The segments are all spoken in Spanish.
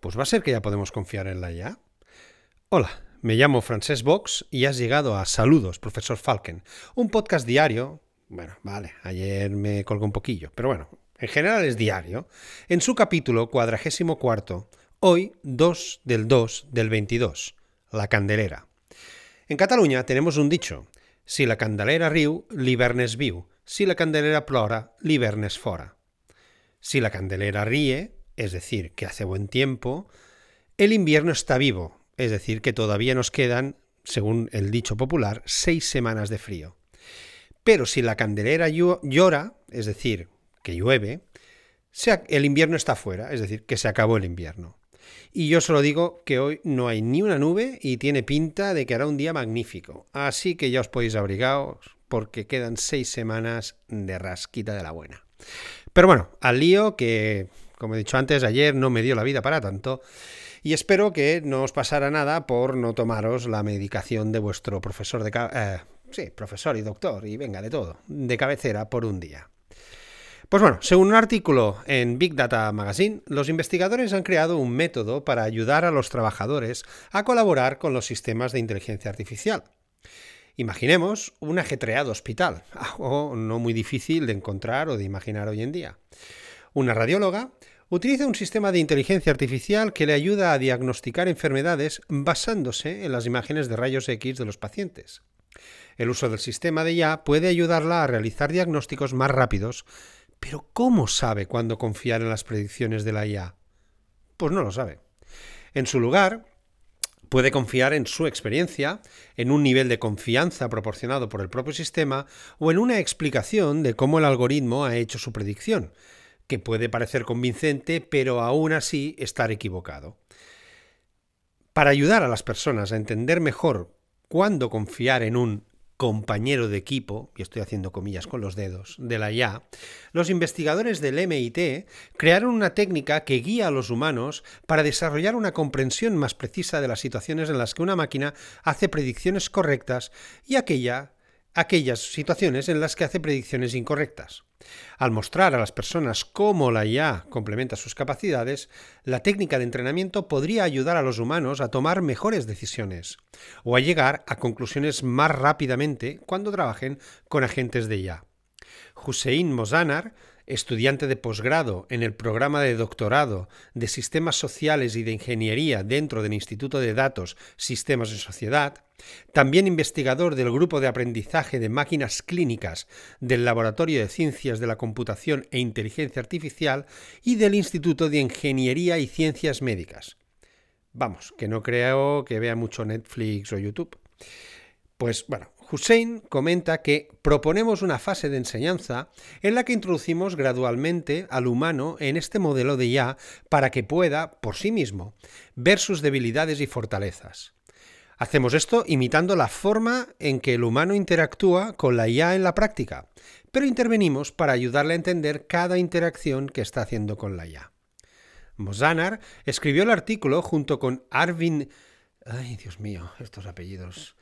pues va a ser que ya podemos confiar en la IA. Hola, me llamo Francesc Vox y has llegado a Saludos, profesor Falken, un podcast diario. Bueno, vale, ayer me colgó un poquillo, pero bueno, en general es diario. En su capítulo cuadragésimo cuarto, hoy 2 del 2 del 22, la candelera. En Cataluña tenemos un dicho, si la candelera riu, l'hivern és viu, si la candelera plora, l'hivern és fora. Si la candelera ríe, es decir, que hace buen tiempo, el invierno está vivo, es decir, que todavía nos quedan, según el dicho popular, seis semanas de frío. Pero si la candelera llora, es decir, que llueve, el invierno está fuera, es decir, que se acabó el invierno. Y yo solo digo que hoy no hay ni una nube y tiene pinta de que hará un día magnífico. Así que ya os podéis abrigaros porque quedan seis semanas de rasquita de la buena. Pero bueno, al lío que como he dicho antes, ayer no me dio la vida para tanto y espero que no os pasara nada por no tomaros la medicación de vuestro profesor de... Eh, sí, profesor y doctor, y venga, de todo, de cabecera por un día. Pues bueno, según un artículo en Big Data Magazine, los investigadores han creado un método para ayudar a los trabajadores a colaborar con los sistemas de inteligencia artificial. Imaginemos un ajetreado hospital, algo no muy difícil de encontrar o de imaginar hoy en día. Una radióloga utiliza un sistema de inteligencia artificial que le ayuda a diagnosticar enfermedades basándose en las imágenes de rayos X de los pacientes. El uso del sistema de IA puede ayudarla a realizar diagnósticos más rápidos, pero ¿cómo sabe cuándo confiar en las predicciones de la IA? Pues no lo sabe. En su lugar, puede confiar en su experiencia, en un nivel de confianza proporcionado por el propio sistema o en una explicación de cómo el algoritmo ha hecho su predicción, que puede parecer convincente, pero aún así estar equivocado. Para ayudar a las personas a entender mejor cuándo confiar en un compañero de equipo, y estoy haciendo comillas con los dedos, de la IA, los investigadores del MIT crearon una técnica que guía a los humanos para desarrollar una comprensión más precisa de las situaciones en las que una máquina hace predicciones correctas y aquella aquellas situaciones en las que hace predicciones incorrectas. Al mostrar a las personas cómo la IA complementa sus capacidades, la técnica de entrenamiento podría ayudar a los humanos a tomar mejores decisiones o a llegar a conclusiones más rápidamente cuando trabajen con agentes de IA. Hussein Mozanar estudiante de posgrado en el programa de doctorado de Sistemas Sociales y de Ingeniería dentro del Instituto de Datos Sistemas en Sociedad, también investigador del Grupo de Aprendizaje de Máquinas Clínicas del Laboratorio de Ciencias de la Computación e Inteligencia Artificial y del Instituto de Ingeniería y Ciencias Médicas. Vamos, que no creo que vea mucho Netflix o YouTube. Pues bueno, Hussein comenta que proponemos una fase de enseñanza en la que introducimos gradualmente al humano en este modelo de IA para que pueda, por sí mismo, ver sus debilidades y fortalezas. Hacemos esto imitando la forma en que el humano interactúa con la IA en la práctica, pero intervenimos para ayudarle a entender cada interacción que está haciendo con la IA. Mozanar escribió el artículo junto con Arvin... Ay, Dios mío, estos apellidos.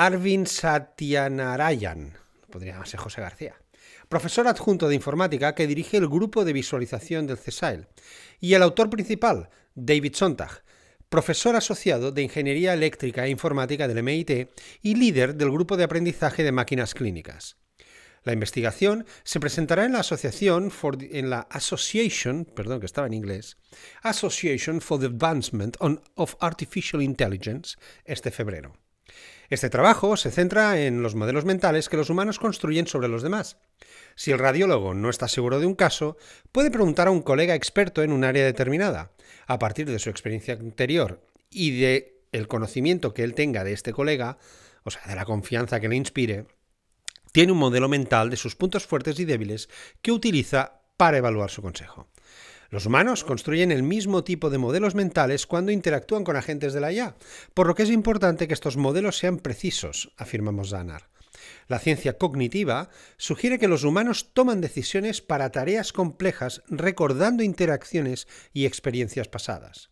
Arvin Satyanarayan, podría llamarse José García, profesor adjunto de informática que dirige el grupo de visualización del CESAIL, y el autor principal, David Sontag, profesor asociado de Ingeniería Eléctrica e Informática del MIT y líder del grupo de aprendizaje de máquinas clínicas. La investigación se presentará en la asociación en la Association, perdón que estaba en inglés, Association for the Advancement of Artificial Intelligence este febrero. Este trabajo se centra en los modelos mentales que los humanos construyen sobre los demás. Si el radiólogo no está seguro de un caso, puede preguntar a un colega experto en un área determinada. A partir de su experiencia anterior y de el conocimiento que él tenga de este colega, o sea, de la confianza que le inspire, tiene un modelo mental de sus puntos fuertes y débiles que utiliza para evaluar su consejo. Los humanos construyen el mismo tipo de modelos mentales cuando interactúan con agentes de la IA, por lo que es importante que estos modelos sean precisos, afirmamos Zanar. La ciencia cognitiva sugiere que los humanos toman decisiones para tareas complejas recordando interacciones y experiencias pasadas.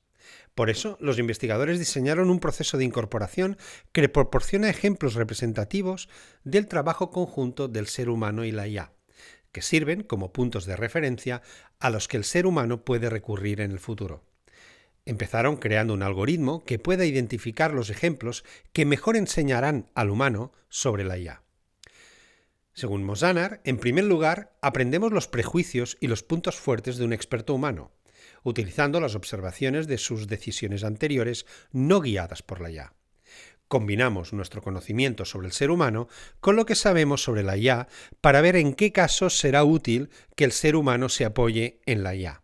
Por eso, los investigadores diseñaron un proceso de incorporación que proporciona ejemplos representativos del trabajo conjunto del ser humano y la IA que sirven como puntos de referencia a los que el ser humano puede recurrir en el futuro. Empezaron creando un algoritmo que pueda identificar los ejemplos que mejor enseñarán al humano sobre la IA. Según Mosanar, en primer lugar, aprendemos los prejuicios y los puntos fuertes de un experto humano, utilizando las observaciones de sus decisiones anteriores no guiadas por la IA. Combinamos nuestro conocimiento sobre el ser humano con lo que sabemos sobre la IA para ver en qué casos será útil que el ser humano se apoye en la IA.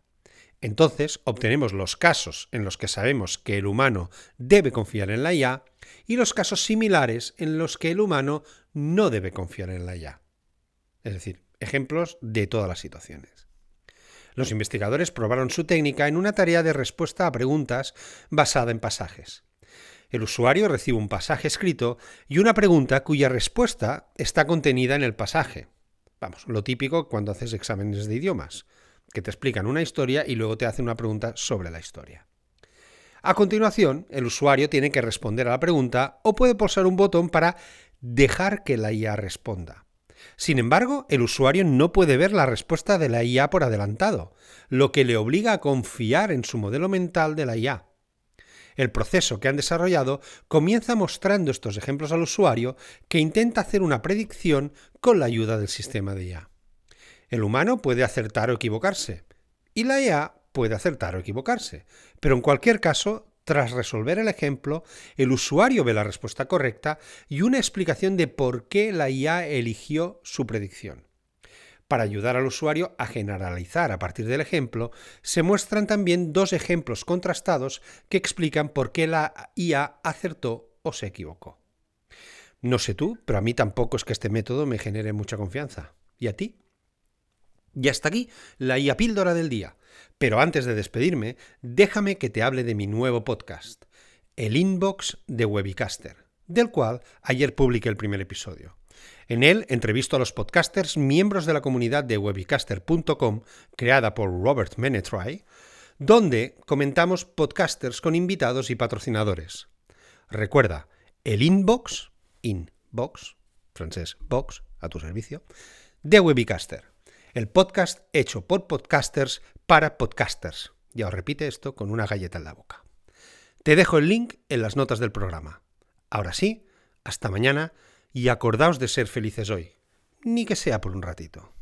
Entonces obtenemos los casos en los que sabemos que el humano debe confiar en la IA y los casos similares en los que el humano no debe confiar en la IA. Es decir, ejemplos de todas las situaciones. Los investigadores probaron su técnica en una tarea de respuesta a preguntas basada en pasajes. El usuario recibe un pasaje escrito y una pregunta cuya respuesta está contenida en el pasaje. Vamos, lo típico cuando haces exámenes de idiomas, que te explican una historia y luego te hacen una pregunta sobre la historia. A continuación, el usuario tiene que responder a la pregunta o puede pulsar un botón para dejar que la IA responda. Sin embargo, el usuario no puede ver la respuesta de la IA por adelantado, lo que le obliga a confiar en su modelo mental de la IA. El proceso que han desarrollado comienza mostrando estos ejemplos al usuario que intenta hacer una predicción con la ayuda del sistema de IA. El humano puede acertar o equivocarse, y la IA puede acertar o equivocarse, pero en cualquier caso tras resolver el ejemplo, el usuario ve la respuesta correcta y una explicación de por qué la IA eligió su predicción. Para ayudar al usuario a generalizar a partir del ejemplo, se muestran también dos ejemplos contrastados que explican por qué la IA acertó o se equivocó. No sé tú, pero a mí tampoco es que este método me genere mucha confianza. ¿Y a ti? Y hasta aquí la IA píldora del día. Pero antes de despedirme, déjame que te hable de mi nuevo podcast, el Inbox de Webicaster, del cual ayer publiqué el primer episodio. En él entrevisto a los podcasters miembros de la comunidad de webicaster.com, creada por Robert Menetry, donde comentamos podcasters con invitados y patrocinadores. Recuerda, el inbox, inbox, francés box, a tu servicio, de Webicaster el podcast hecho por podcasters para podcasters. Ya os repite esto con una galleta en la boca. Te dejo el link en las notas del programa. Ahora sí, hasta mañana y acordaos de ser felices hoy, ni que sea por un ratito.